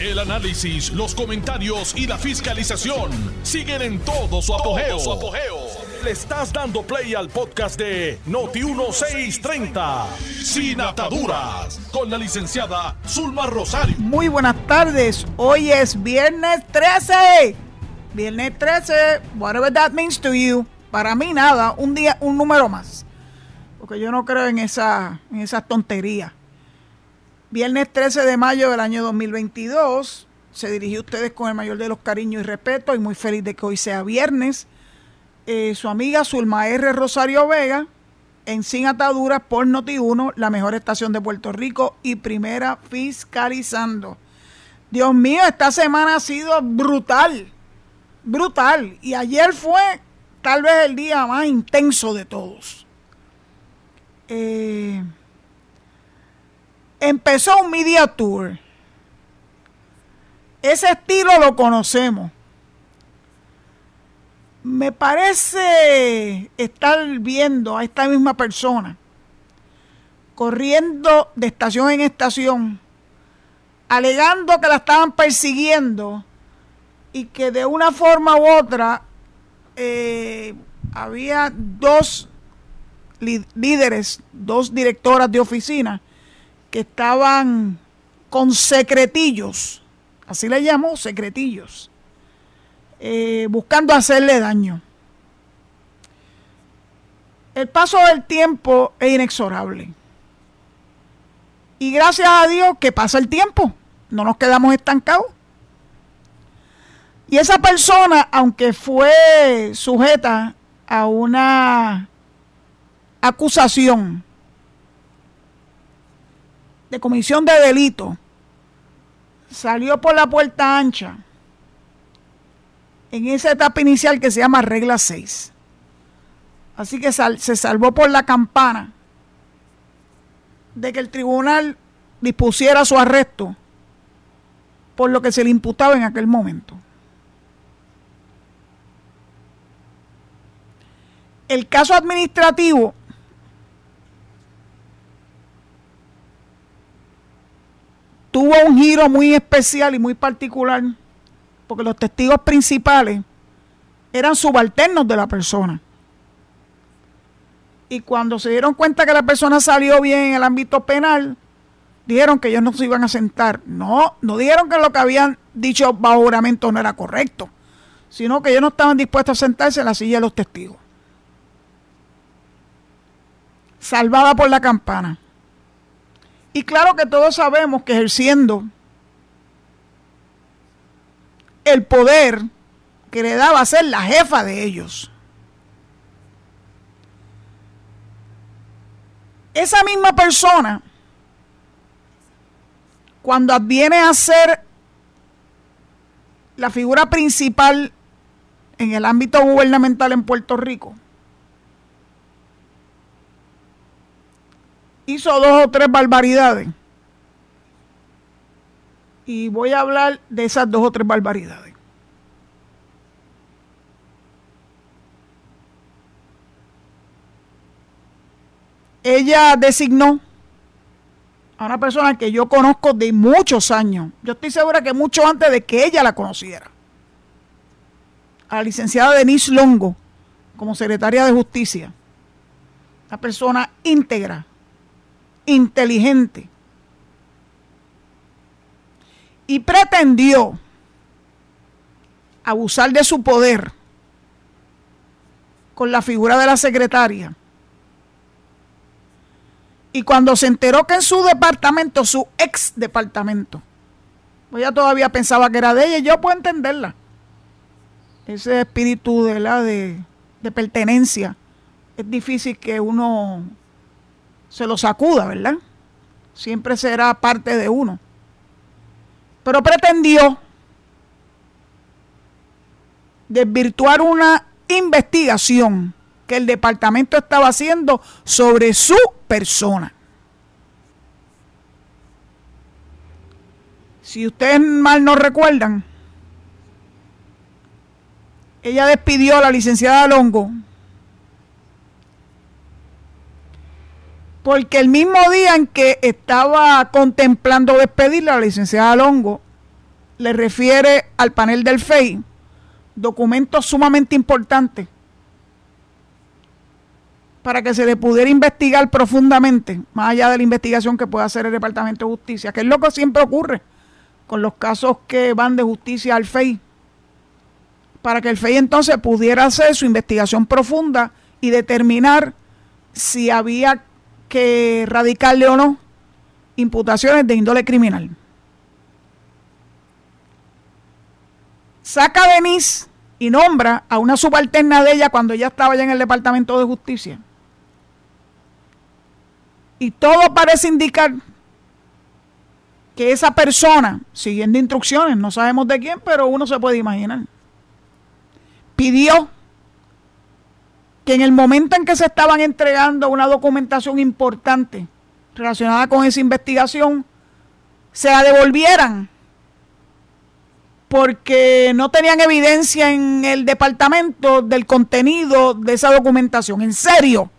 El análisis, los comentarios y la fiscalización siguen en todo su apogeo. Le estás dando play al podcast de Noti1630, Sin Ataduras, con la licenciada Zulma Rosario. Muy buenas tardes. Hoy es viernes 13. Viernes 13, whatever that means to you. Para mí nada, un día, un número más. Porque yo no creo en esa, en esas tonterías. Viernes 13 de mayo del año 2022. Se dirigió a ustedes con el mayor de los cariños y respeto y muy feliz de que hoy sea viernes. Eh, su amiga Zulma R. Rosario Vega en Sin Ataduras por Noti1, la mejor estación de Puerto Rico y primera fiscalizando. Dios mío, esta semana ha sido brutal, brutal. Y ayer fue tal vez el día más intenso de todos. Eh, empezó un media tour. Ese estilo lo conocemos. Me parece estar viendo a esta misma persona corriendo de estación en estación, alegando que la estaban persiguiendo y que de una forma u otra eh, había dos líderes, dos directoras de oficina estaban con secretillos, así le llamo, secretillos, eh, buscando hacerle daño. El paso del tiempo es inexorable. Y gracias a Dios que pasa el tiempo, no nos quedamos estancados. Y esa persona, aunque fue sujeta a una acusación de comisión de delito salió por la puerta ancha en esa etapa inicial que se llama regla 6. Así que se salvó por la campana de que el tribunal dispusiera su arresto por lo que se le imputaba en aquel momento. El caso administrativo tuvo un giro muy especial y muy particular, porque los testigos principales eran subalternos de la persona. Y cuando se dieron cuenta que la persona salió bien en el ámbito penal, dijeron que ellos no se iban a sentar. No, no dijeron que lo que habían dicho bajo juramento no era correcto, sino que ellos no estaban dispuestos a sentarse en la silla de los testigos. Salvada por la campana. Y claro que todos sabemos que ejerciendo el poder que le daba a ser la jefa de ellos. Esa misma persona, cuando adviene a ser la figura principal en el ámbito gubernamental en Puerto Rico, hizo dos o tres barbaridades. Y voy a hablar de esas dos o tres barbaridades. Ella designó a una persona que yo conozco de muchos años. Yo estoy segura que mucho antes de que ella la conociera. A la licenciada Denise Longo como secretaria de Justicia. Una persona íntegra, inteligente y pretendió abusar de su poder con la figura de la secretaria. Y cuando se enteró que en su departamento, su ex departamento, pues ella todavía pensaba que era de ella, y yo puedo entenderla. Ese espíritu de la de, de pertenencia es difícil que uno se lo sacuda, ¿verdad? Siempre será parte de uno. Pero pretendió desvirtuar una investigación que el departamento estaba haciendo sobre su persona. Si ustedes mal no recuerdan, ella despidió a la licenciada Longo porque el mismo día en que estaba contemplando despedirla, la licenciada Longo le refiere al panel del FEI documentos sumamente importantes para que se le pudiera investigar profundamente, más allá de la investigación que pueda hacer el Departamento de Justicia, que es lo que siempre ocurre con los casos que van de justicia al FEI, para que el FEI entonces pudiera hacer su investigación profunda y determinar si había que radicarle o no imputaciones de índole criminal. Saca a Denise y nombra a una subalterna de ella cuando ella estaba ya en el Departamento de Justicia. Y todo parece indicar que esa persona, siguiendo instrucciones, no sabemos de quién, pero uno se puede imaginar, pidió que en el momento en que se estaban entregando una documentación importante relacionada con esa investigación, se la devolvieran porque no tenían evidencia en el departamento del contenido de esa documentación. En serio.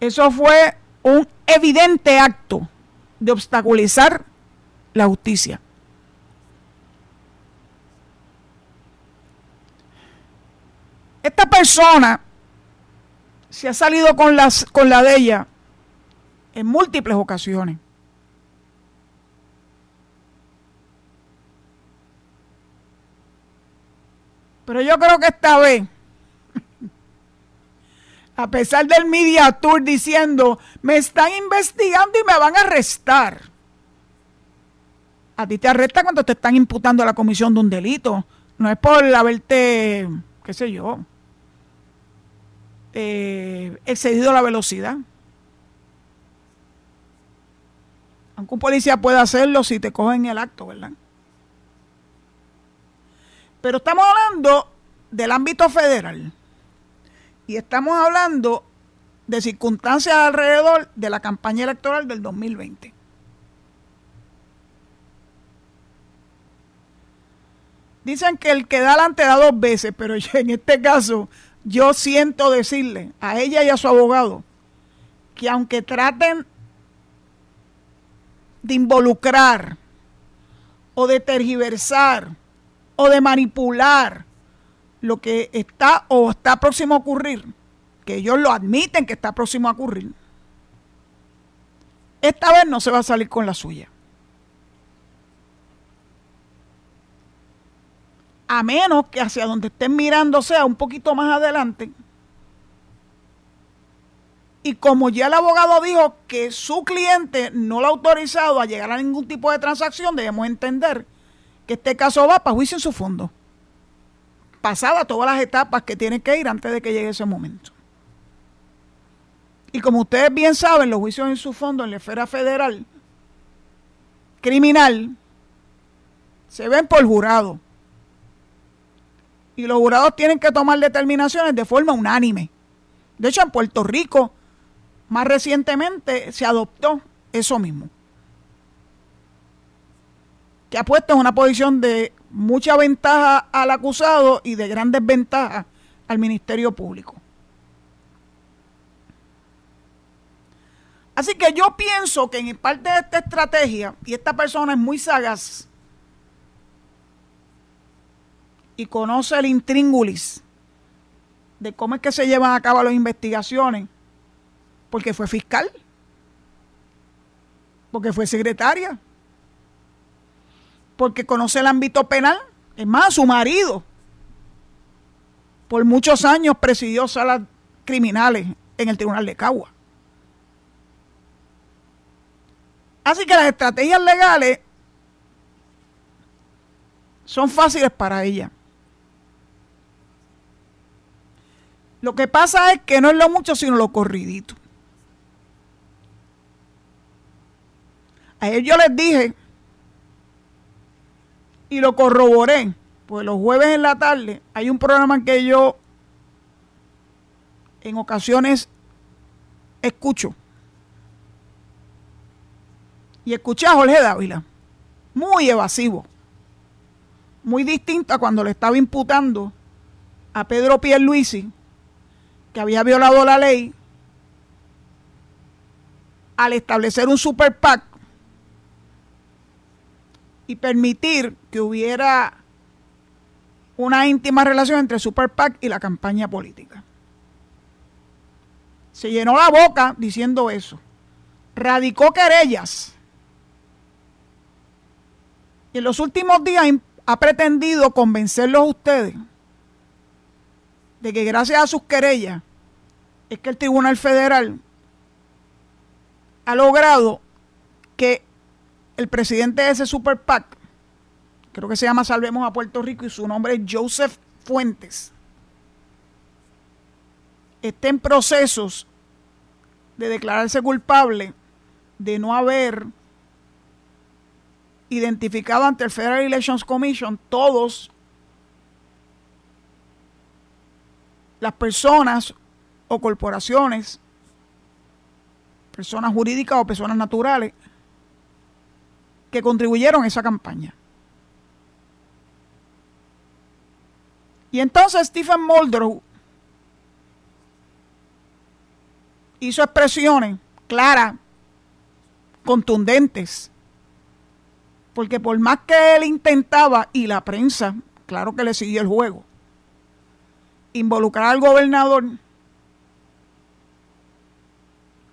Eso fue un evidente acto de obstaculizar la justicia. Esta persona se ha salido con, con la de ella en múltiples ocasiones. Pero yo creo que esta vez a pesar del media tour diciendo, me están investigando y me van a arrestar. A ti te arrestan cuando te están imputando a la comisión de un delito. No es por haberte, qué sé yo, eh, excedido la velocidad. Aunque un policía puede hacerlo si te cogen el acto, ¿verdad? Pero estamos hablando del ámbito federal. Y estamos hablando de circunstancias alrededor de la campaña electoral del 2020. Dicen que el que da adelante da dos veces, pero en este caso yo siento decirle a ella y a su abogado que aunque traten de involucrar o de tergiversar o de manipular lo que está o está próximo a ocurrir, que ellos lo admiten que está próximo a ocurrir, esta vez no se va a salir con la suya. A menos que hacia donde estén mirando sea un poquito más adelante. Y como ya el abogado dijo que su cliente no lo ha autorizado a llegar a ningún tipo de transacción, debemos entender que este caso va para juicio en su fondo pasada todas las etapas que tiene que ir antes de que llegue ese momento. Y como ustedes bien saben, los juicios en su fondo en la esfera federal criminal se ven por jurado. Y los jurados tienen que tomar determinaciones de forma unánime. De hecho, en Puerto Rico, más recientemente, se adoptó eso mismo. Que ha puesto en una posición de mucha ventaja al acusado y de grandes ventajas al Ministerio Público. Así que yo pienso que en parte de esta estrategia, y esta persona es muy sagaz y conoce el intríngulis de cómo es que se llevan a cabo las investigaciones, porque fue fiscal, porque fue secretaria, porque conoce el ámbito penal. Es más, su marido por muchos años presidió salas criminales en el Tribunal de Cagua. Así que las estrategias legales son fáciles para ella. Lo que pasa es que no es lo mucho, sino lo corridito. Ayer yo les dije y lo corroboré. Pues los jueves en la tarde hay un programa que yo en ocasiones escucho. Y escuché a Jorge Dávila, muy evasivo, muy distinto a cuando le estaba imputando a Pedro Pierluisi que había violado la ley al establecer un super PAC y permitir que hubiera una íntima relación entre super PAC y la campaña política. Se llenó la boca diciendo eso. Radicó querellas. Y en los últimos días ha pretendido convencerlos a ustedes de que gracias a sus querellas es que el Tribunal Federal ha logrado que el presidente de ese Super PAC, creo que se llama Salvemos a Puerto Rico y su nombre es Joseph Fuentes, esté en procesos de declararse culpable de no haber identificado ante el Federal Elections Commission todos las personas o corporaciones, personas jurídicas o personas naturales, que contribuyeron a esa campaña. Y entonces Stephen Muldrow hizo expresiones claras, contundentes, porque por más que él intentaba, y la prensa, claro que le siguió el juego, involucrar al gobernador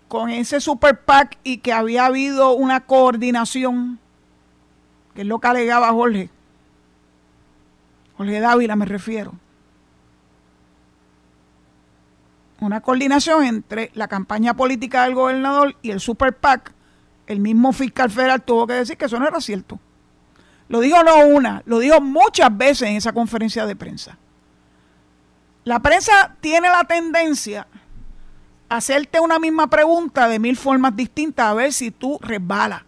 con ese super PAC y que había habido una coordinación, que es lo que alegaba Jorge, Jorge Dávila me refiero, una coordinación entre la campaña política del gobernador y el super PAC, el mismo fiscal federal tuvo que decir que eso no era cierto. Lo dijo no una, lo dijo muchas veces en esa conferencia de prensa. La prensa tiene la tendencia a hacerte una misma pregunta de mil formas distintas a ver si tú resbalas.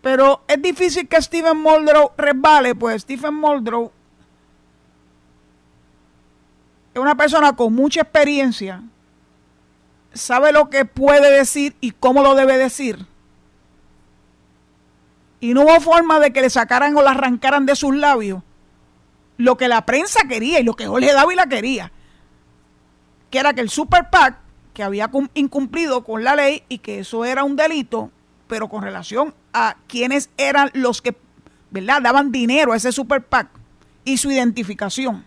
Pero es difícil que Stephen Muldrow resbale, pues Stephen Muldrow es una persona con mucha experiencia, sabe lo que puede decir y cómo lo debe decir. Y no hubo forma de que le sacaran o le arrancaran de sus labios lo que la prensa quería y lo que Jorge Dávila quería, que era que el Super PAC, que había incumplido con la ley y que eso era un delito, pero con relación a quienes eran los que, ¿verdad?, daban dinero a ese Super PAC y su identificación.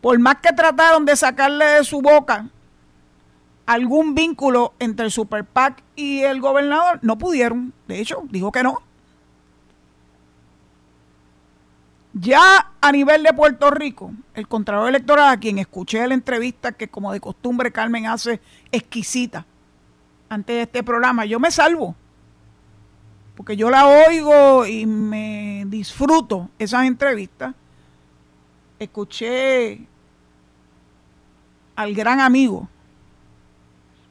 Por más que trataron de sacarle de su boca algún vínculo entre el Super PAC y el gobernador, no pudieron. De hecho, dijo que no. Ya a nivel de Puerto Rico, el Contralor Electoral, a quien escuché la entrevista que como de costumbre Carmen hace exquisita antes de este programa, yo me salvo. Porque yo la oigo y me disfruto esas entrevistas. Escuché al gran amigo,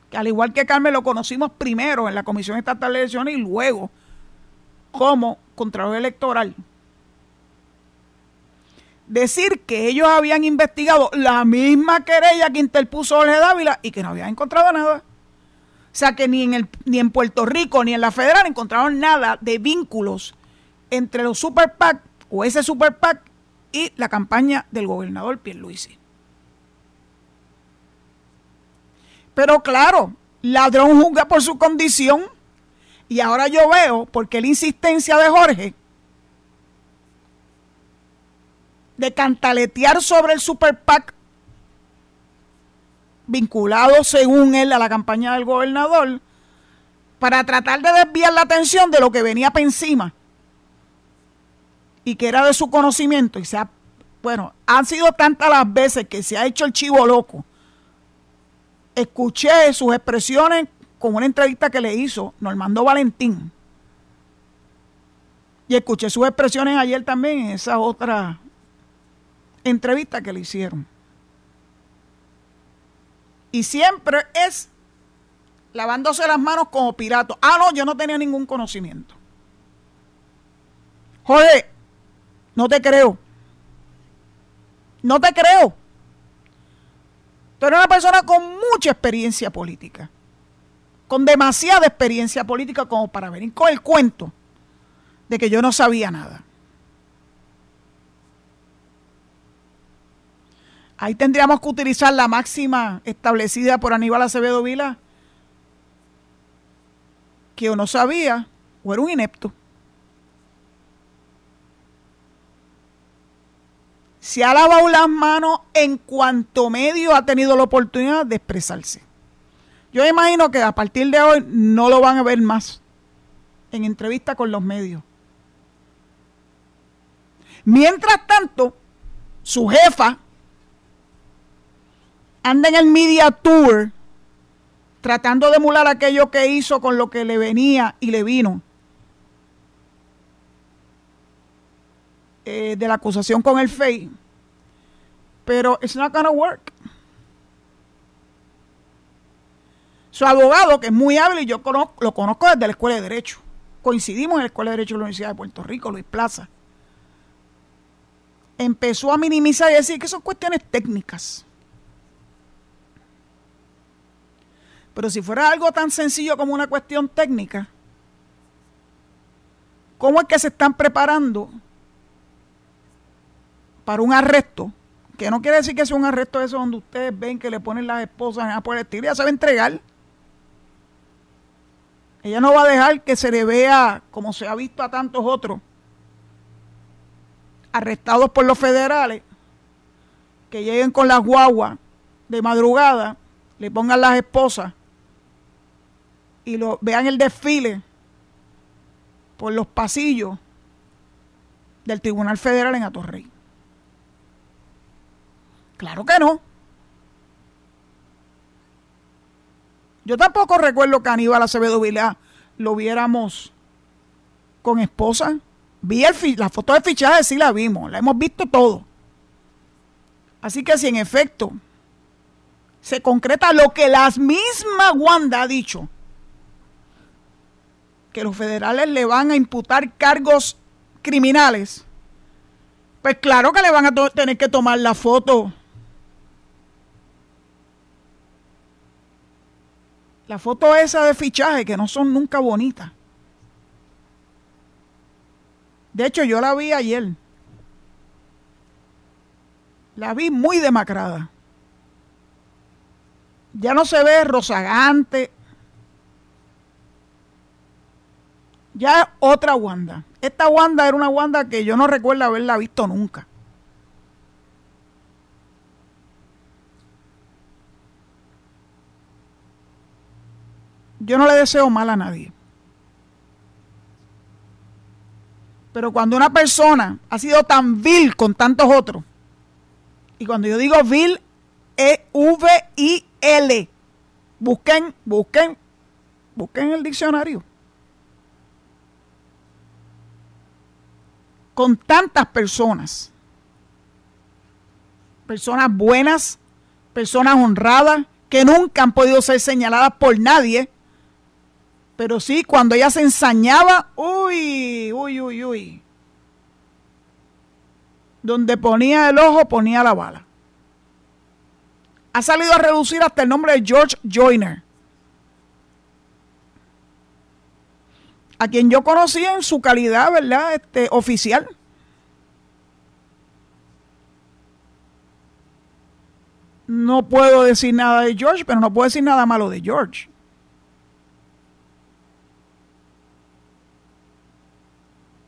que al igual que Carmen lo conocimos primero en la Comisión Estatal de Elecciones y luego como Contralor Electoral decir que ellos habían investigado la misma querella que interpuso Jorge Dávila y que no habían encontrado nada. O sea que ni en, el, ni en Puerto Rico ni en la federal encontraron nada de vínculos entre los super PAC o ese super PAC y la campaña del gobernador Pierluisi. Pero claro, ladrón juzga por su condición y ahora yo veo, porque la insistencia de Jorge de cantaletear sobre el Super PAC vinculado, según él, a la campaña del gobernador, para tratar de desviar la atención de lo que venía para encima y que era de su conocimiento. Y se ha, bueno, han sido tantas las veces que se ha hecho el chivo loco. Escuché sus expresiones con una entrevista que le hizo Normando Valentín. Y escuché sus expresiones ayer también en esa otra entrevista que le hicieron. Y siempre es lavándose las manos como pirato. Ah, no, yo no tenía ningún conocimiento. Jorge, no te creo. No te creo. Tú eres una persona con mucha experiencia política. Con demasiada experiencia política como para venir con el cuento de que yo no sabía nada. Ahí tendríamos que utilizar la máxima establecida por Aníbal Acevedo Vila, que o no sabía o era un inepto. Se ha lavado las manos en cuanto medio ha tenido la oportunidad de expresarse. Yo imagino que a partir de hoy no lo van a ver más en entrevista con los medios. Mientras tanto, su jefa anda en el media tour tratando de emular aquello que hizo con lo que le venía y le vino eh, de la acusación con el FEI. Pero it's not gonna work. Su abogado, que es muy hábil y yo lo conozco desde la Escuela de Derecho. Coincidimos en la Escuela de Derecho de la Universidad de Puerto Rico, Luis Plaza. Empezó a minimizar y decir que son cuestiones técnicas. Pero si fuera algo tan sencillo como una cuestión técnica, ¿cómo es que se están preparando para un arresto? Que no quiere decir que sea un arresto de eso donde ustedes ven que le ponen las esposas a por el estilo, ya se va a entregar. Ella no va a dejar que se le vea como se ha visto a tantos otros arrestados por los federales que lleguen con las guaguas de madrugada, le pongan las esposas y lo, vean el desfile por los pasillos del Tribunal Federal en Atorrey. Claro que no. Yo tampoco recuerdo que Aníbal Acevedo Vilá lo viéramos con esposa. Vi la foto de fichaje, sí la vimos, la hemos visto todo. Así que si en efecto se concreta lo que la misma Wanda ha dicho, que los federales le van a imputar cargos criminales, pues claro que le van a tener que tomar la foto. La foto esa de fichaje, que no son nunca bonitas. De hecho, yo la vi ayer. La vi muy demacrada. Ya no se ve rozagante, ya otra Wanda. Esta Wanda era una Wanda que yo no recuerdo haberla visto nunca. Yo no le deseo mal a nadie. Pero cuando una persona ha sido tan vil con tantos otros, y cuando yo digo vil, es V-I-L. Busquen, busquen, busquen el diccionario. Con tantas personas. Personas buenas, personas honradas, que nunca han podido ser señaladas por nadie. Pero sí, cuando ella se ensañaba, uy, uy, uy, uy. Donde ponía el ojo, ponía la bala. Ha salido a reducir hasta el nombre de George Joyner. A quien yo conocí en su calidad, ¿verdad? Este, oficial. No puedo decir nada de George, pero no puedo decir nada malo de George.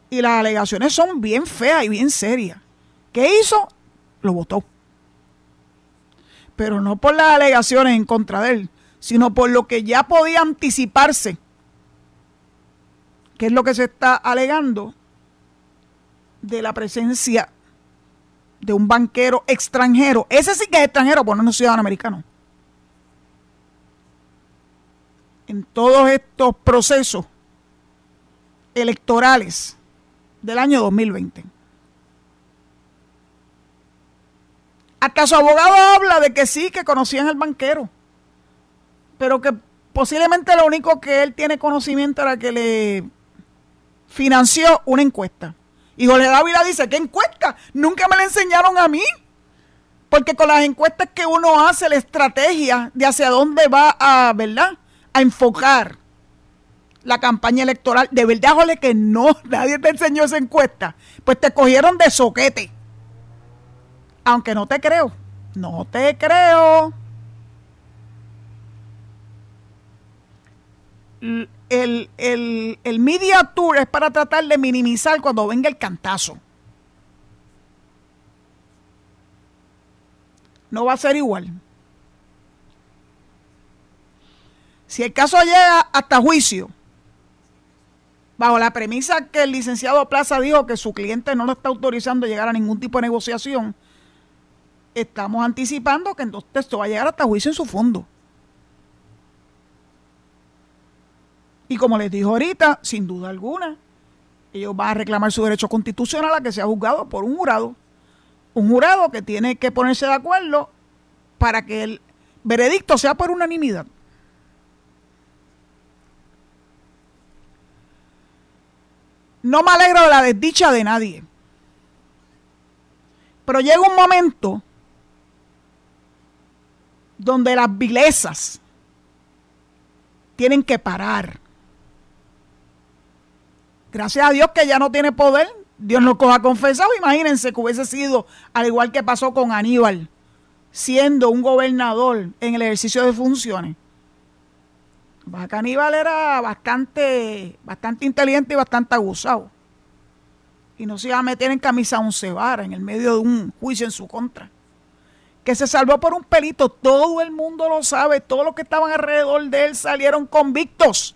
Y las alegaciones son bien feas y bien serias. ¿Qué hizo? Lo votó. Pero no por las alegaciones en contra de él, sino por lo que ya podía anticiparse ¿Qué es lo que se está alegando? De la presencia de un banquero extranjero. Ese sí que es extranjero, pues no es ciudadano americano. En todos estos procesos electorales del año 2020. Hasta su abogado habla de que sí, que conocían al banquero, pero que posiblemente lo único que él tiene conocimiento era que le financió una encuesta. Y Jorge Dávila dice, ¿qué encuesta? Nunca me la enseñaron a mí. Porque con las encuestas que uno hace, la estrategia de hacia dónde va a, ¿verdad? A enfocar la campaña electoral. De verdad, Jorge, que no, nadie te enseñó esa encuesta. Pues te cogieron de soquete. Aunque no te creo. No te creo. El, el, el media tour es para tratar de minimizar cuando venga el cantazo. No va a ser igual. Si el caso llega hasta juicio, bajo la premisa que el licenciado Plaza dijo que su cliente no lo está autorizando a llegar a ningún tipo de negociación, estamos anticipando que entonces esto va a llegar hasta juicio en su fondo. Y como les dijo ahorita, sin duda alguna, ellos van a reclamar su derecho constitucional a que sea juzgado por un jurado. Un jurado que tiene que ponerse de acuerdo para que el veredicto sea por unanimidad. No me alegro de la desdicha de nadie. Pero llega un momento donde las vilezas tienen que parar. Gracias a Dios que ya no tiene poder. Dios nos coja confesado. Imagínense que hubiese sido al igual que pasó con Aníbal, siendo un gobernador en el ejercicio de funciones. Caníbal era bastante, bastante inteligente y bastante abusado. Y no se iba a meter en camisa once varas en el medio de un juicio en su contra. Que se salvó por un pelito, todo el mundo lo sabe, todos los que estaban alrededor de él salieron convictos.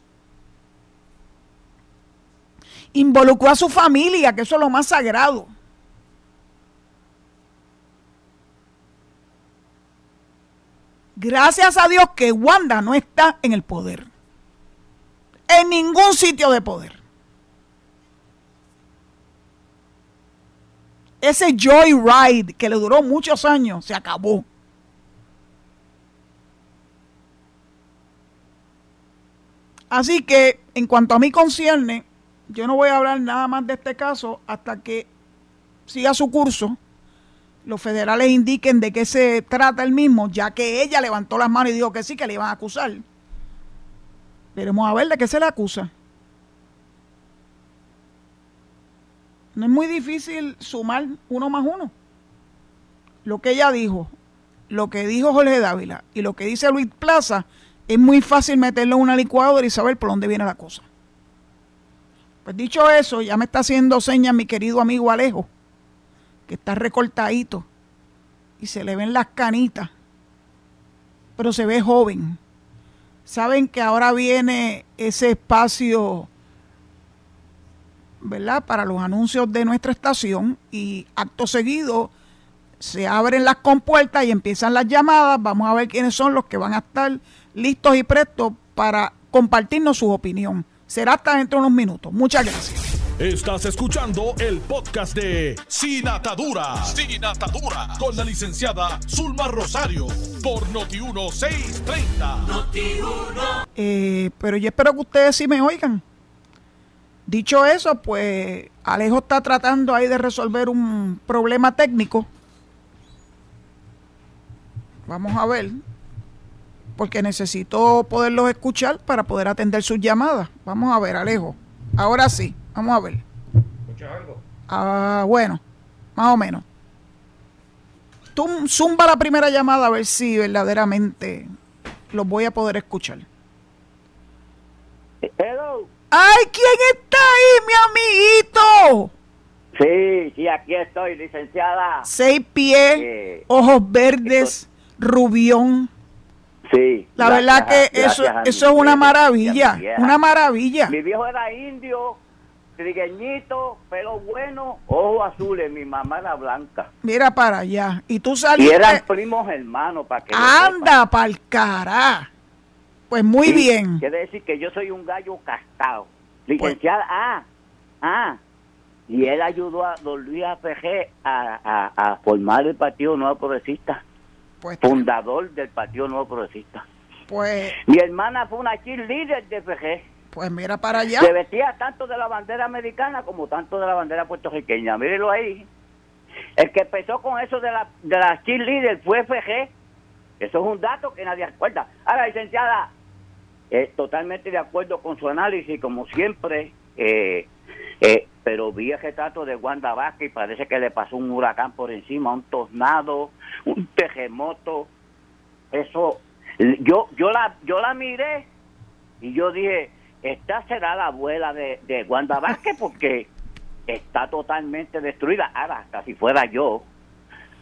Involucró a su familia, que eso es lo más sagrado. Gracias a Dios que Wanda no está en el poder. En ningún sitio de poder. Ese joyride que le duró muchos años se acabó. Así que, en cuanto a mí concierne, yo no voy a hablar nada más de este caso hasta que siga su curso los federales indiquen de qué se trata el mismo, ya que ella levantó las manos y dijo que sí, que le iban a acusar. Veremos a ver de qué se le acusa. No es muy difícil sumar uno más uno. Lo que ella dijo, lo que dijo Jorge Dávila y lo que dice Luis Plaza, es muy fácil meterlo en una licuadora y saber por dónde viene la cosa. Pues dicho eso, ya me está haciendo señas mi querido amigo Alejo que está recortadito y se le ven las canitas, pero se ve joven. Saben que ahora viene ese espacio, ¿verdad? Para los anuncios de nuestra estación y acto seguido se abren las compuertas y empiezan las llamadas. Vamos a ver quiénes son los que van a estar listos y prestos para compartirnos su opinión. Será hasta dentro de unos minutos. Muchas gracias. Estás escuchando el podcast de Sin Atadura. Sin Atadura. Con la licenciada Zulma Rosario. Por Noti1630. Noti1. Eh, pero yo espero que ustedes sí me oigan. Dicho eso, pues Alejo está tratando ahí de resolver un problema técnico. Vamos a ver. Porque necesito poderlos escuchar para poder atender sus llamadas. Vamos a ver, Alejo. Ahora sí. Vamos a ver. ¿Escuchas algo? Ah, bueno, más o menos. Tú zumba la primera llamada a ver si verdaderamente los voy a poder escuchar. Hello. ¡Ay, quién está ahí, mi amiguito! Sí, sí, aquí estoy, licenciada. Seis pies, ojos verdes, rubión. Sí. La verdad que eso, eso es una maravilla, una maravilla. Mi viejo era indio trigueñito, pelo bueno, ojos azules. Mi mamá era blanca. Mira para allá. Y tú saliste. Y eran primos hermanos, para que. Anda para el cara. Pues muy bien. Quiere decir que yo soy un gallo castado. Licenciada, pues ah, ah. Y él ayudó a don Luis APG a, a, formar el Partido Nuevo Progresista. Pues, fundador del Partido Nuevo Progresista. Pues. Mi hermana fue una líder de PG. Pues mira para allá. Se vestía tanto de la bandera americana como tanto de la bandera puertorriqueña. Mírelo ahí. El que empezó con eso de la, de la cheerleader fue FG. Eso es un dato que nadie recuerda. Ahora, licenciada, eh, totalmente de acuerdo con su análisis, como siempre. Eh, eh, pero vi el retrato de Wanda Vázquez y parece que le pasó un huracán por encima, un tornado, un terremoto. Eso, yo, yo la, yo la miré y yo dije, esta será la abuela de, de Wanda Vázquez porque está totalmente destruida. Ahora, hasta si fuera yo,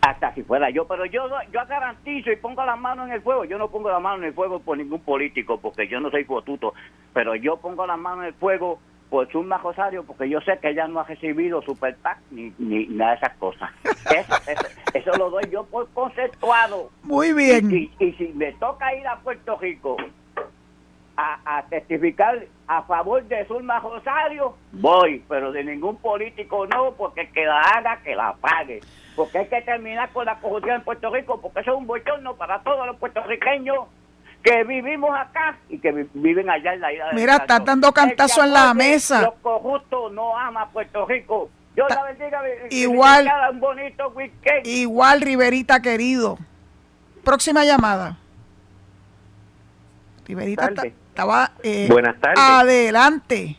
hasta si fuera yo, pero yo yo garantizo y pongo las manos en el fuego. Yo no pongo las manos en el fuego por ningún político, porque yo no soy fotuto, pero yo pongo las manos en el fuego por Zulma Rosario, porque yo sé que ella no ha recibido Super PAC ni, ni nada de esas cosas. Eso, lo doy yo por conceptuado. Muy bien. y si me toca ir a Puerto Rico a, testificar a favor de Zulma Rosario, voy, pero de ningún político no, porque que la haga, que la pague. Porque hay que terminar con la corrupción en Puerto Rico, porque eso es un bochorno para todos los puertorriqueños que vivimos acá y que viven allá en la isla de Mira, estás dando cantazo en la mesa. Los corruptos no ama Puerto Rico. Yo la bendiga. Igual. Un bonito weekend. Igual, Riverita querido. Próxima llamada. Riverita estaba eh, Buenas tardes. adelante.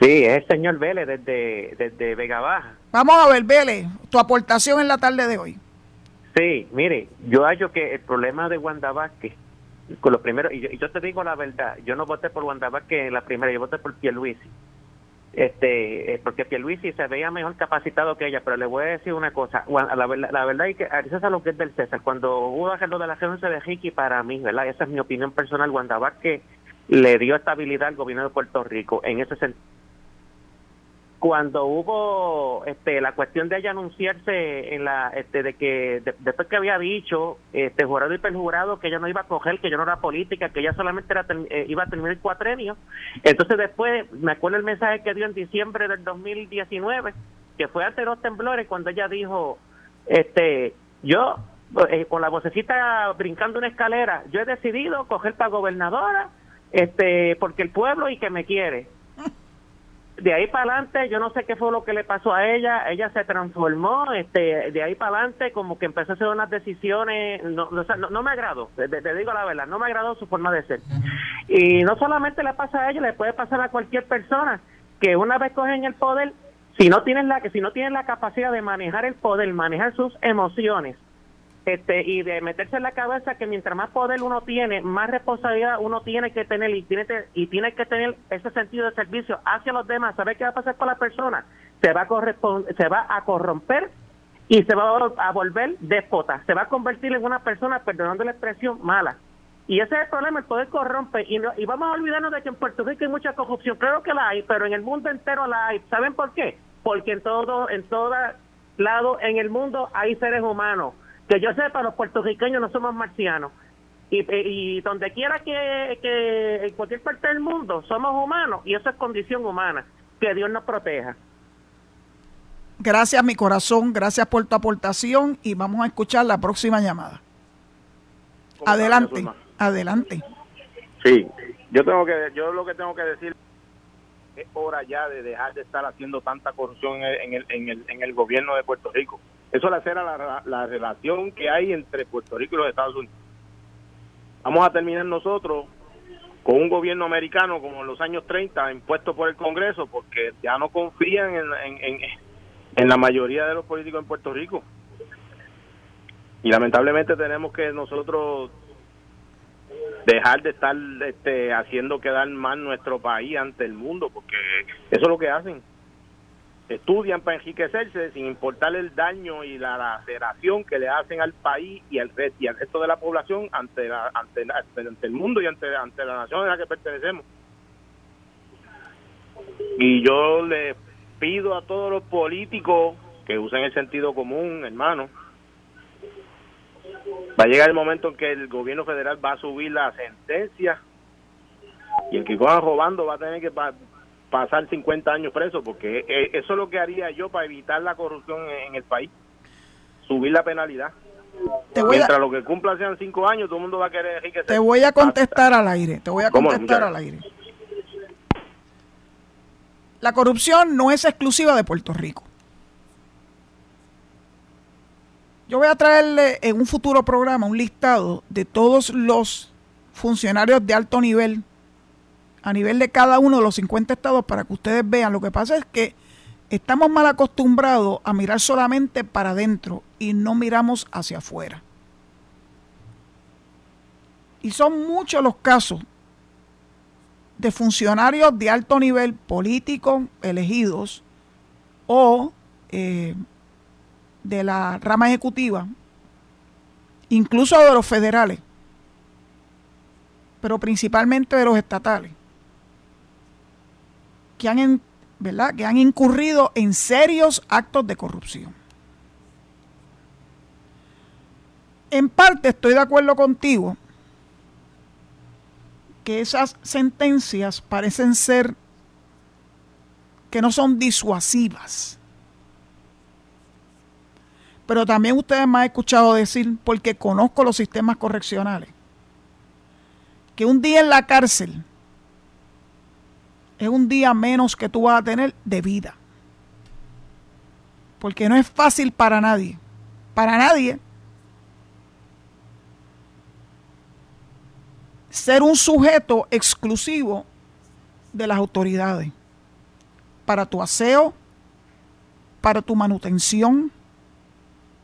Sí, es el señor Vélez desde, desde Vega Baja. Vamos a ver, Vélez, tu aportación en la tarde de hoy. Sí, mire, yo hallo que el problema de Wanda Vázquez, con lo primero, y yo, te digo la verdad, yo no voté por Wanda Vázquez en la primera, yo voté por Pierluisi este eh, porque Pierluisi se veía mejor capacitado que ella, pero le voy a decir una cosa, la, la, verdad es que a César lo que es del César, cuando hubo lo de la renuncia de Ricky, para mí, ¿verdad? Esa es mi opinión personal, Wanda que le dio estabilidad al gobierno de Puerto Rico en ese sentido cuando hubo este, la cuestión de ella anunciarse en la este, de que después que había dicho este jurado y perjurado que ella no iba a coger que yo no era política que ella solamente era, eh, iba a terminar el cuatrenio. Entonces después me acuerdo el mensaje que dio en diciembre del 2019 que fue ante los temblores cuando ella dijo este yo eh, con la vocecita brincando una escalera yo he decidido coger para gobernadora este porque el pueblo y que me quiere de ahí para adelante yo no sé qué fue lo que le pasó a ella ella se transformó este de ahí para adelante como que empezó a hacer unas decisiones no no, me agradó te, digo la verdad no me agradó su forma de ser. Y no solamente le pasa a ella le puede pasar a cualquier persona que una vez cogen el poder si no tienen la si no tienen la capacidad de manejar el poder manejar sus emociones este y de meterse en la cabeza que mientras más poder uno tiene, más responsabilidad uno tiene que tener y tiene, y tiene que tener ese sentido de servicio hacia los demás. ¿Sabe qué va a pasar con la persona? Se va a, se va a corromper y se va a volver déspota. Se va a convertir en una persona, perdonando la expresión, mala. Y ese es el problema, el poder corrompe. Y, y vamos a olvidarnos de que en Puerto Rico hay mucha corrupción. Creo que la hay, pero en el mundo entero la hay. ¿Saben por qué? Porque en todo, en todo lado en el mundo hay seres humanos que yo sepa, los puertorriqueños no somos marcianos. Y, y donde quiera que, que en cualquier parte del mundo somos humanos y eso es condición humana. Que Dios nos proteja. Gracias, mi corazón. Gracias por tu aportación y vamos a escuchar la próxima llamada. Adelante, adelante. Sí, yo tengo que, yo lo que tengo que decir es hora ya de dejar de estar haciendo tanta corrupción en el, en el, en el gobierno de Puerto Rico. Eso hace la, la relación que hay entre Puerto Rico y los Estados Unidos. Vamos a terminar nosotros con un gobierno americano como en los años 30 impuesto por el Congreso porque ya no confían en, en, en, la mayoría de los políticos en Puerto Rico. Y lamentablemente tenemos que nosotros dejar de estar este, haciendo quedar mal nuestro país ante el mundo porque eso es lo que hacen estudian para enriquecerse sin importar el daño y la laceración que le hacen al país y al, y al resto de la población ante, la, ante, ante, el mundo y ante, ante la nación a la que pertenecemos. Y yo le pido a todos los políticos que usen el sentido común, hermano. Va a llegar el momento en que el gobierno federal va a subir la sentencia y el que va robando va a tener que pasar 50 años preso, porque eh, eso es lo que haría yo para evitar la corrupción en el país, subir la penalidad. Mientras lo que cumpla sean 5 años, todo el mundo va a querer Te voy a contestar al aire, te voy a contestar al aire. La corrupción no es exclusiva de Puerto Rico. Yo voy a traerle en un futuro programa un listado de todos los funcionarios de alto nivel a nivel de cada uno de los 50 estados para que ustedes vean. Lo que pasa es que estamos mal acostumbrados a mirar solamente para adentro y no miramos hacia afuera. Y son muchos los casos de funcionarios de alto nivel político elegidos o eh, de la rama ejecutiva, incluso de los federales, pero principalmente de los estatales, que han, ¿verdad? que han incurrido en serios actos de corrupción. En parte estoy de acuerdo contigo que esas sentencias parecen ser que no son disuasivas. Pero también ustedes me han escuchado decir, porque conozco los sistemas correccionales, que un día en la cárcel es un día menos que tú vas a tener de vida. Porque no es fácil para nadie. Para nadie ser un sujeto exclusivo de las autoridades para tu aseo, para tu manutención,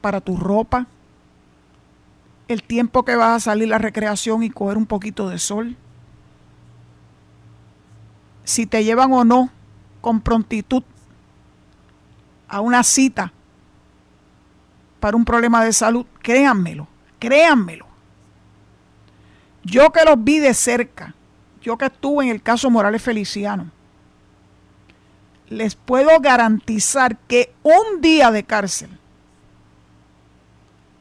para tu ropa, el tiempo que vas a salir a la recreación y coger un poquito de sol, si te llevan o no con prontitud a una cita para un problema de salud, créanmelo, créanmelo. Yo que los vi de cerca, yo que estuve en el caso Morales Feliciano, les puedo garantizar que un día de cárcel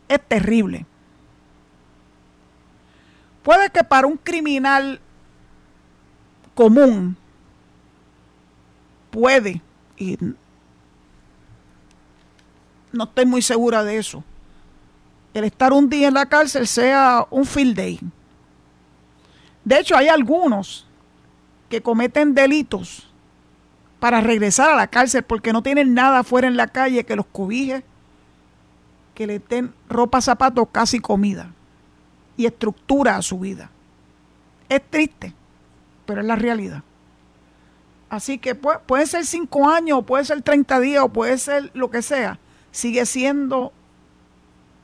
es terrible. Puede que para un criminal común puede, y no estoy muy segura de eso, el estar un día en la cárcel sea un field day de hecho, hay algunos que cometen delitos para regresar a la cárcel porque no tienen nada afuera en la calle que los cobije, que le den ropa, zapatos, casi comida y estructura a su vida. Es triste, pero es la realidad. Así que puede, ser cinco años, puede ser 30 días, o puede ser lo que sea. Sigue siendo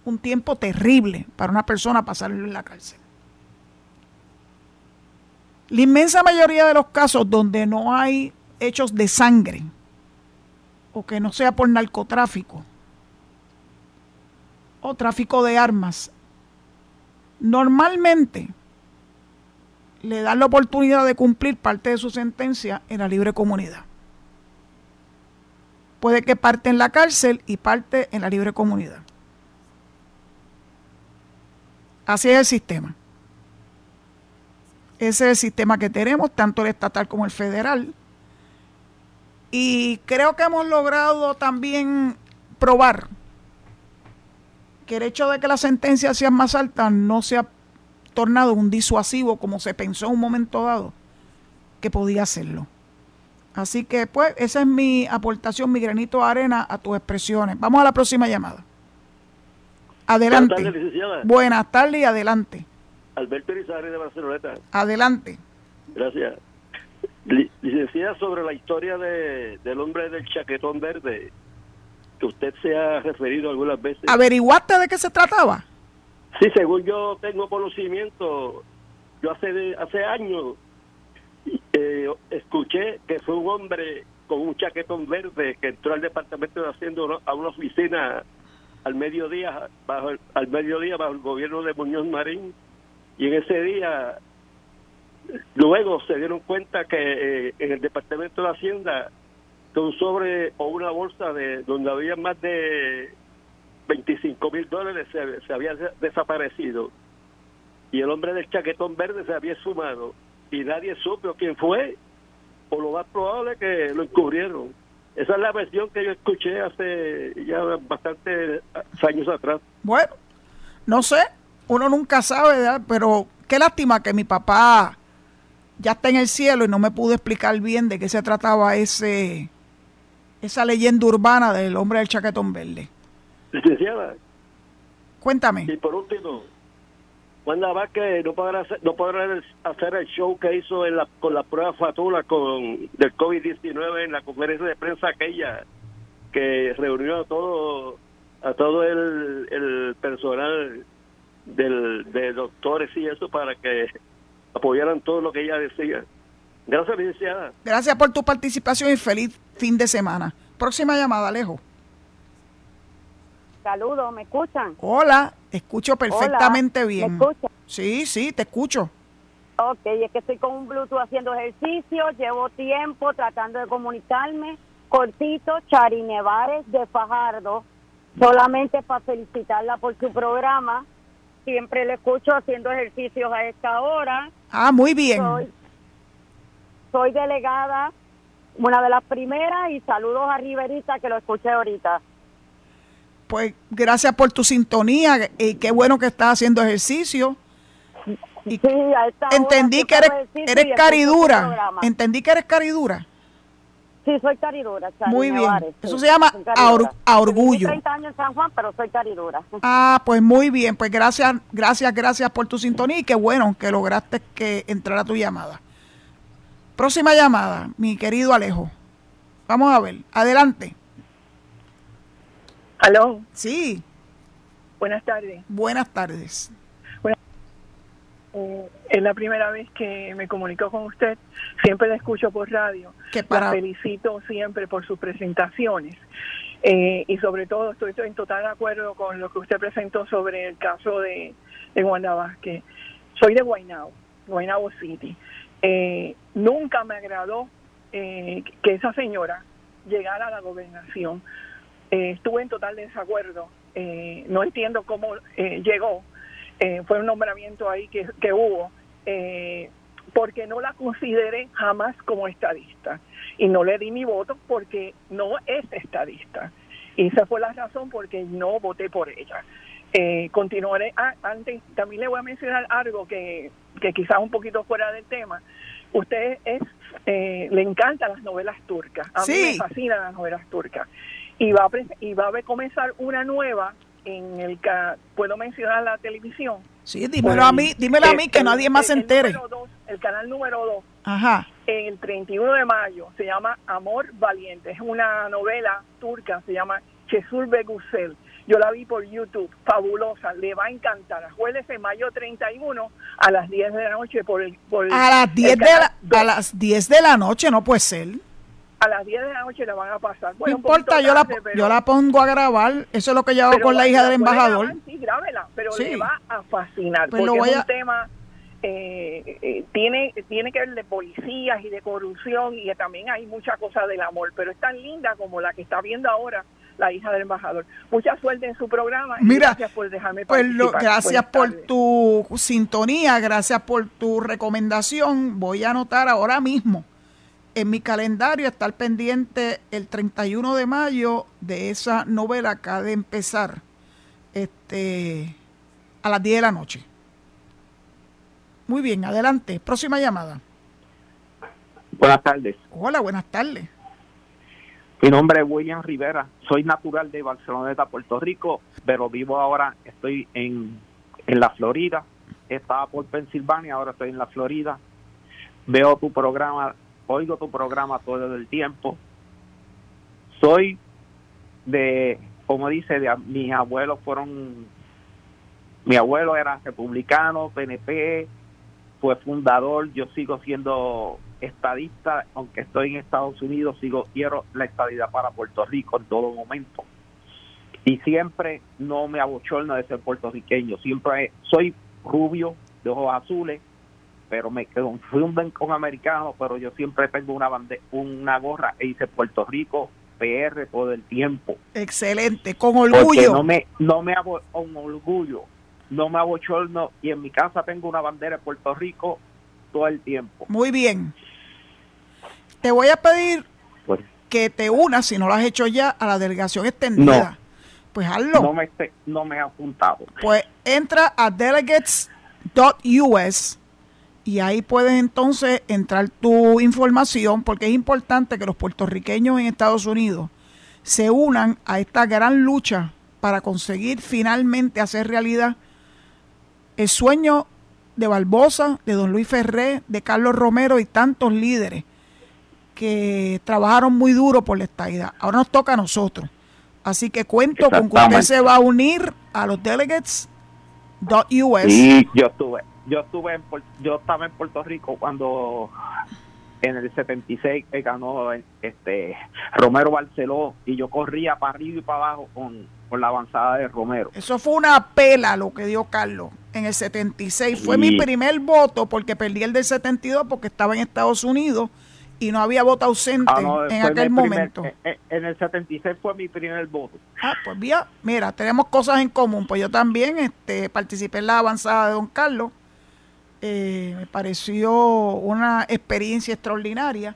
un tiempo terrible para una persona pasarlo en la cárcel. La inmensa mayoría de los casos donde no hay hechos de sangre o que no sea por narcotráfico o tráfico de armas, normalmente le dan la oportunidad de cumplir parte de su sentencia en la libre comunidad. Puede que parte en la cárcel y parte en la libre comunidad. Así es el sistema. Ese es el sistema que tenemos, tanto el estatal como el federal. Y creo que hemos logrado también probar que el hecho de que las sentencias sean más altas no se ha tornado un disuasivo como se pensó en un momento dado que podía hacerlo. Así que pues esa es mi aportación, mi granito de arena a tus expresiones. Vamos a la próxima llamada. Adelante. Buenas tardes, Buenas tardes y adelante. Alberto Irizarry de Barceloneta. Adelante. Gracias. Licenciada, sobre la historia de, del hombre del chaquetón verde, que usted se ha referido algunas veces. ¿Averiguaste de qué se trataba? Sí, según yo tengo conocimiento, yo hace, hace años eh, escuché que fue un hombre con un chaquetón verde que entró al departamento de Hacienda a una oficina al mediodía, bajo al mediodía bajo el gobierno de Muñoz Marín y en ese día luego se dieron cuenta que eh, en el departamento de Hacienda que un sobre o una bolsa de donde había más de 25 mil dólares se, se, había desaparecido y el hombre del chaquetón verde se había sumado y nadie supo quién fue o lo más probable es que lo encubrieron esa es la versión que yo escuché hace ya bastantes años atrás bueno no sé uno nunca sabe, pero qué lástima que mi papá ya está en el cielo y no me pudo explicar bien de qué se trataba ese esa leyenda urbana del hombre del chaquetón verde. Licenciada. Cuéntame. Y por último, Wanda Vázquez no podrá no podrá hacer el show que hizo en la, con la prueba Fatula con del COVID-19 en la conferencia de prensa aquella que reunió a todo a todo el, el personal del, de doctores y eso para que apoyaran todo lo que ella decía. Gracias, licenciada. Gracias por tu participación y feliz fin de semana. Próxima llamada, Alejo. Saludos, ¿me escuchan? Hola, escucho perfectamente bien. ¿Me escuchan? Sí, sí, te escucho. Ok, es que estoy con un Bluetooth haciendo ejercicio, llevo tiempo tratando de comunicarme. Cortito, Chari Nevares de Fajardo, solamente para felicitarla por su programa. Siempre le escucho haciendo ejercicios a esta hora. Ah, muy bien. Soy, delegada, una de las primeras, y saludos a Riverita que lo escuché ahorita. Pues gracias por tu sintonía y qué bueno que estás haciendo ejercicio. sí, a esta entendí que eres, eres caridura. Entendí que eres caridura. Sí, soy caridura. Muy bien. Eso se llama a, orgullo. 30 años en San Juan, pero soy caridura. Ah, pues muy bien. Pues gracias, gracias, gracias por tu sintonía y qué bueno que lograste que entrara tu llamada. Próxima llamada, mi querido Alejo. Vamos a ver. Adelante. ¿Aló? Sí. Buenas tardes. Buenas tardes. Eh, es la primera vez que me comunico con usted. Siempre la escucho por radio. Que para... La felicito siempre por sus presentaciones. Eh, y sobre todo estoy, en total acuerdo con lo que usted presentó sobre el caso de, de Wanda Vázquez. Soy de Guaynabo, Guaynabo City. Eh, nunca me agradó que esa señora llegara a la gobernación. Estuve en total desacuerdo. no entiendo cómo llegó eh, fue un nombramiento ahí que, que hubo, eh, porque no la consideré jamás como estadista. Y no le di mi voto porque no es estadista. Y esa fue la razón porque no voté por ella. Eh, continuaré. Ah, antes, también le voy a mencionar algo que, que quizás un poquito fuera del tema. Usted es, eh, le encantan las novelas turcas. A mí me fascinan las novelas turcas. Y va, a, y va a comenzar una nueva en el puedo mencionar la televisión. Sí, dímelo a mí, dímelo a mí que nadie más se entere. El, canal número 2. Ajá. El 31 de mayo se llama Amor Valiente. Es una novela turca, se llama Chesur Begusel. Yo la vi por YouTube, fabulosa, le va a encantar. Jueves de mayo 31 a las 10 de la noche por el... Por a, las 10 de la, a las 10 de la noche, no puede ser a las 10 de la noche la van a pasar. no importa, yo, la, yo la pongo a grabar. Eso es lo que yo hago con la hija del embajador. sí, grábela, pero le va a fascinar. Pues porque es un tema. Eh, eh, tiene tiene que ver de policías y de corrupción y también hay muchas cosas del amor, pero es tan linda como la que está viendo ahora la hija del embajador. Mucha suerte en su programa. Mira, gracias por dejarme pues gracias por tu sintonía, gracias por tu recomendación. Voy a anotar ahora mismo en mi calendario está pendiente el 31 de mayo de esa novela que ha de empezar este, a las 10 de la noche. Muy bien, adelante. Próxima llamada. Buenas tardes. Hola, buenas tardes. Mi nombre es William Rivera. Soy natural de Barceloneta, Puerto Rico, pero vivo ahora, estoy en, en la Florida. Estaba por Pensilvania, ahora estoy en la Florida. Veo tu programa oigo tu programa todo el tiempo. Soy de, como dice, de mis abuelos fueron, mi abuelo era republicano, PNP, fue fundador, yo sigo siendo estadista, aunque estoy en Estados Unidos, sigo, quiero la estadidad para Puerto Rico en todo momento. Y siempre no me abochorno de ser puertorriqueño, siempre soy rubio, de ojos azules, pero me quedo, fui un con americano, pero yo siempre tengo una bande, una gorra e hice Puerto Rico PR todo el tiempo. Excelente, con orgullo. no me, no me hago con orgullo, no me abochorno y en mi casa tengo una bandera de Puerto Rico todo el tiempo. Muy bien. Te voy a pedir pues, que te unas, si no lo has hecho ya, a la delegación extendida. Pues hazlo. No me, no me he apuntado. Pues entra a delegates.us y ahí puedes entonces entrar tu información porque es importante que los puertorriqueños en Estados Unidos se unan a esta gran lucha para conseguir finalmente hacer realidad el sueño de Barbosa, de don Luis Ferré, de Carlos Romero y tantos líderes que trabajaron muy duro por la estadidad. Ahora nos toca a nosotros. Así que cuento con que usted se va a unir a los delegates.us. Sí, yo estuve, yo estuve en, yo estaba en Puerto Rico cuando en el 76 ganó este Romero Barceló y yo corría para arriba y para abajo con, la avanzada de Romero. Eso fue una pela lo que dio Carlos en el 76. Fue mi primer voto porque perdí el del 72 porque estaba en Estados Unidos y no había voto ausente ah, en aquel momento. Eh, eh, en, el 76 fue mi primer voto. Ah, pues mira, mira, tenemos cosas en común. Pues yo también este, participé en la avanzada de Don Carlos eh, me pareció una experiencia extraordinaria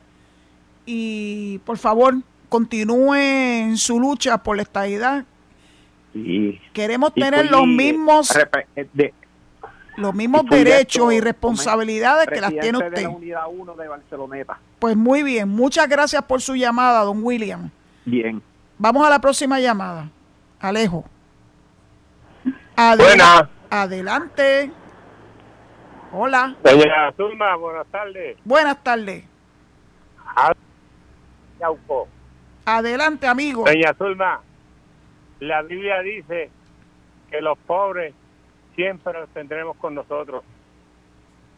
y por favor continúe en su lucha por la estabilidad. Queremos tener los mismos eh, los mismos derechos y responsabilidades que las tiene usted. Pues muy bien, muchas gracias por su llamada, don William. Bien. Vamos a la próxima llamada. Alejo. Adelante. Hola. Doña Zulma, buenas tardes. Buenas tardes. Adelante, amigo. Doña Zulma, la Biblia dice que los pobres siempre los tendremos con nosotros.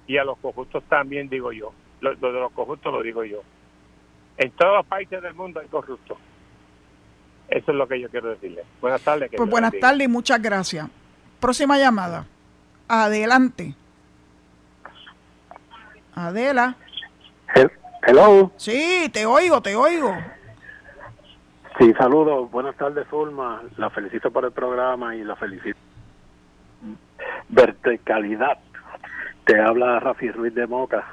Y a los corruptos también, digo yo. Lo, de los corruptos lo digo yo. En todos los países del mundo hay corruptos. Eso es lo que yo quiero decirle. Buenas tardes. pues buenas tardes y muchas gracias. Próxima llamada. Adelante. Adela. Hello. Sí, te oigo, te oigo. Sí, saludos. Buenas tardes, Zulma. La felicito por el programa y la felicito. Verticalidad. Te habla Rafi Ruiz de Moca.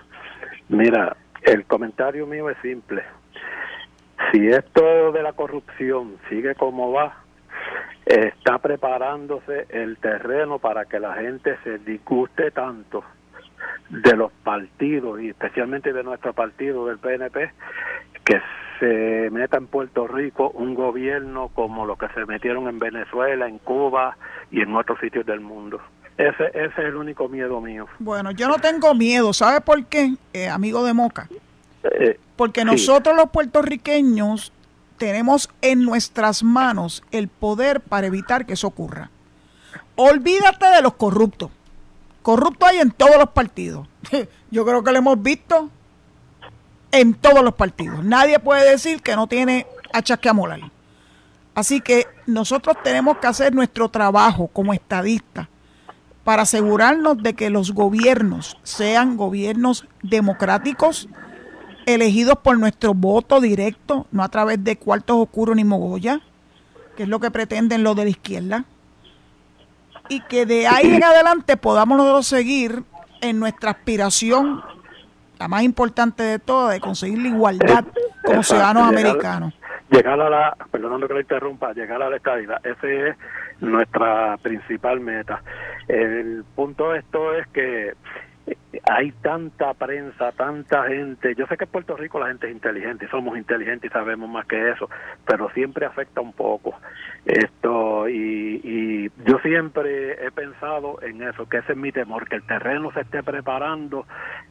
Mira, el comentario mío es simple. Si esto de la corrupción sigue como va, está preparándose el terreno para que la gente se disguste tanto de los partidos y especialmente de nuestro partido del PNP que se meta en Puerto Rico un gobierno como lo que se metieron en Venezuela, en Cuba y en otros sitios del mundo. Ese, ese es el único miedo mío. Bueno, yo no tengo miedo, ¿sabe por qué, eh, amigo de Moca? Eh, Porque nosotros los puertorriqueños tenemos en nuestras manos el poder para evitar que eso ocurra. Olvídate de los corruptos. Corrupto hay en todos los partidos. Yo creo que lo hemos visto en todos los partidos. Nadie puede decir que no tiene hachas que amolar. Así que nosotros tenemos que hacer nuestro trabajo como estadistas para asegurarnos de que los gobiernos sean gobiernos democráticos, elegidos por nuestro voto directo, no a través de cuartos oscuros ni mogolla, que es lo que pretenden los de la izquierda y que de ahí en adelante podamos nosotros seguir en nuestra aspiración, la más importante de todas, de conseguir la igualdad como ciudadanos americanos. Llegar a la, perdonando que lo interrumpa, llegar a la estabilidad, esa es nuestra principal meta. El punto de esto es que hay tanta prensa, tanta gente. Yo sé que en Puerto Rico la gente es inteligente, somos inteligentes y sabemos más que eso, pero siempre afecta un poco. Esto y, y yo siempre he pensado en eso, que ese es mi temor, que el terreno se esté preparando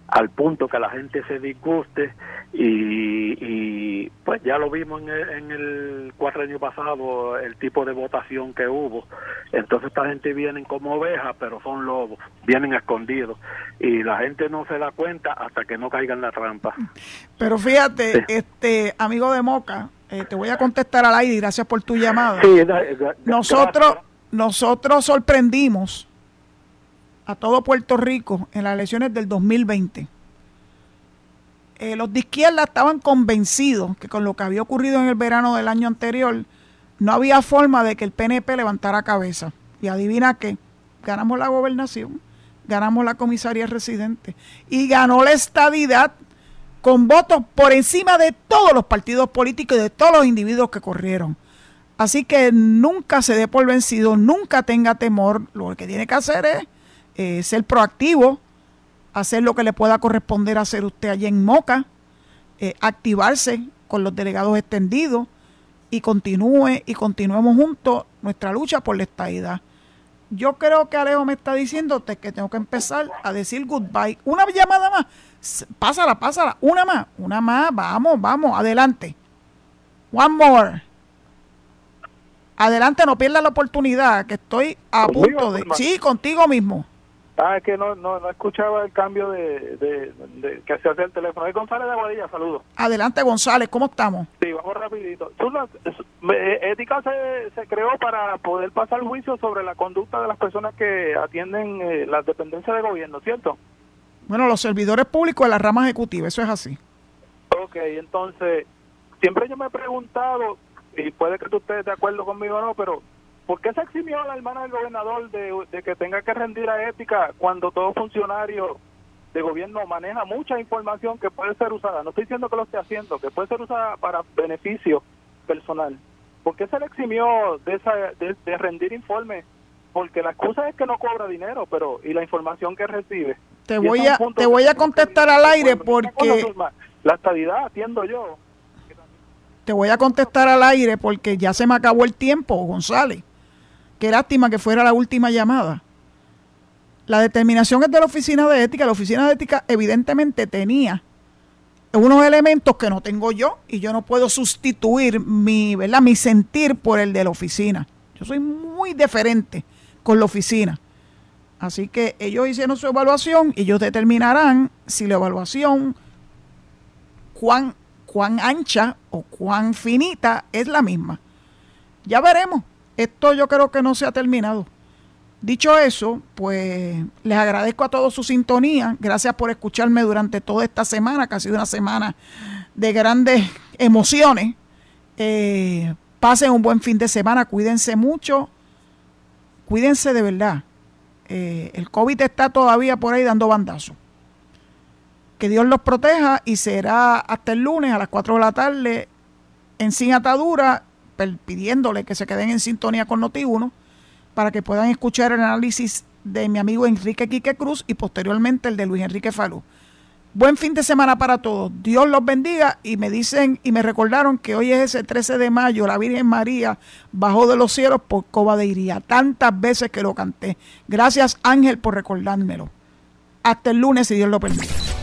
al punto que la gente se disguste. Y, y pues ya lo vimos en el, en el pasado el tipo de votación que hubo. Entonces esta gente viene como ovejas pero son lobos vienen escondidos. Y la gente no se da cuenta hasta que no caiga en la trampa. Pero fíjate este amigo de Moca eh, te voy a contestar al aire gracias por tu llamada. Nosotros nosotros sorprendimos a todo Puerto Rico en las elecciones del 2020. Eh, los de izquierda estaban convencidos que con lo que había ocurrido en el verano del año anterior, no había forma de que el PNP levantara cabeza. Y adivina qué, ganamos la gobernación, ganamos la comisaría residente y ganó la estadidad con votos por encima de todos los partidos políticos y de todos los individuos que corrieron. Así que nunca se dé por vencido, nunca tenga temor. Lo que tiene que hacer es eh, ser proactivo, hacer lo que le pueda corresponder hacer usted allí en Moca, eh, activarse con los delegados extendidos y continúe y continuemos juntos nuestra lucha por la estadidad. Yo creo que Alejo me está diciéndote que tengo que empezar a decir goodbye. Una llamada más. Pásala, pásala. Una más. Una más. Vamos, vamos. Adelante. One more. Adelante, no pierdas la oportunidad, que estoy a punto de... Sí, contigo mismo. Ah, es que no, no, no escuchaba el cambio de, de, que se hace el teléfono. Es González de Aguadilla, saludos. Adelante, González, ¿cómo estamos? Sí, vamos rapidito. Ética se, se creó para poder pasar juicio sobre la conducta de las personas que atienden eh, las dependencias de gobierno, ¿cierto? Bueno, los servidores públicos de la rama ejecutiva, eso es así. Ok, entonces, siempre yo me he preguntado, y puede que tú estés de acuerdo conmigo o no, pero ¿Por qué se eximió a la hermana del gobernador de, que tenga que rendir a ética cuando todo funcionario de gobierno maneja mucha información que puede ser usada? No estoy diciendo que lo esté haciendo, que puede ser usada para beneficio personal. ¿Por qué se le eximió de, esa, de, rendir informes? Porque la excusa es que no cobra dinero, pero ¿y la información que recibe? Te voy a te voy a contestar al aire porque la estabilidad atiendo yo. Te voy a contestar al aire porque ya se me acabó el tiempo, González. Qué lástima que fuera la última llamada. La determinación es de la oficina de ética. La oficina de ética evidentemente tenía unos elementos que no tengo yo y yo no puedo sustituir mi, ¿verdad? mi sentir por el de la oficina. Yo soy muy diferente con la oficina. Así que ellos hicieron su evaluación y ellos determinarán si la evaluación, cuán, cuán ancha o cuán finita es la misma. Ya veremos esto yo creo que no se ha terminado. Dicho eso, pues les agradezco a todos su sintonía. Gracias por escucharme durante toda esta semana, que ha sido una semana de grandes emociones. Eh, pasen un buen fin de semana, cuídense mucho, cuídense de verdad. Eh, el COVID está todavía por ahí dando bandazos. Que Dios los proteja y será hasta el lunes a las 4 de la tarde en Sin Atadura pidiéndole que se queden en sintonía con Noti1 para que puedan escuchar el análisis de mi amigo Enrique Quique Cruz y posteriormente el de Luis Enrique Falú. Buen fin de semana para todos. Dios los bendiga y me dicen y me recordaron que hoy es ese 13 de mayo, la Virgen María bajó de los cielos por Coba de Iría. Tantas veces que lo canté. Gracias Ángel por recordármelo. Hasta el lunes si Dios lo permite.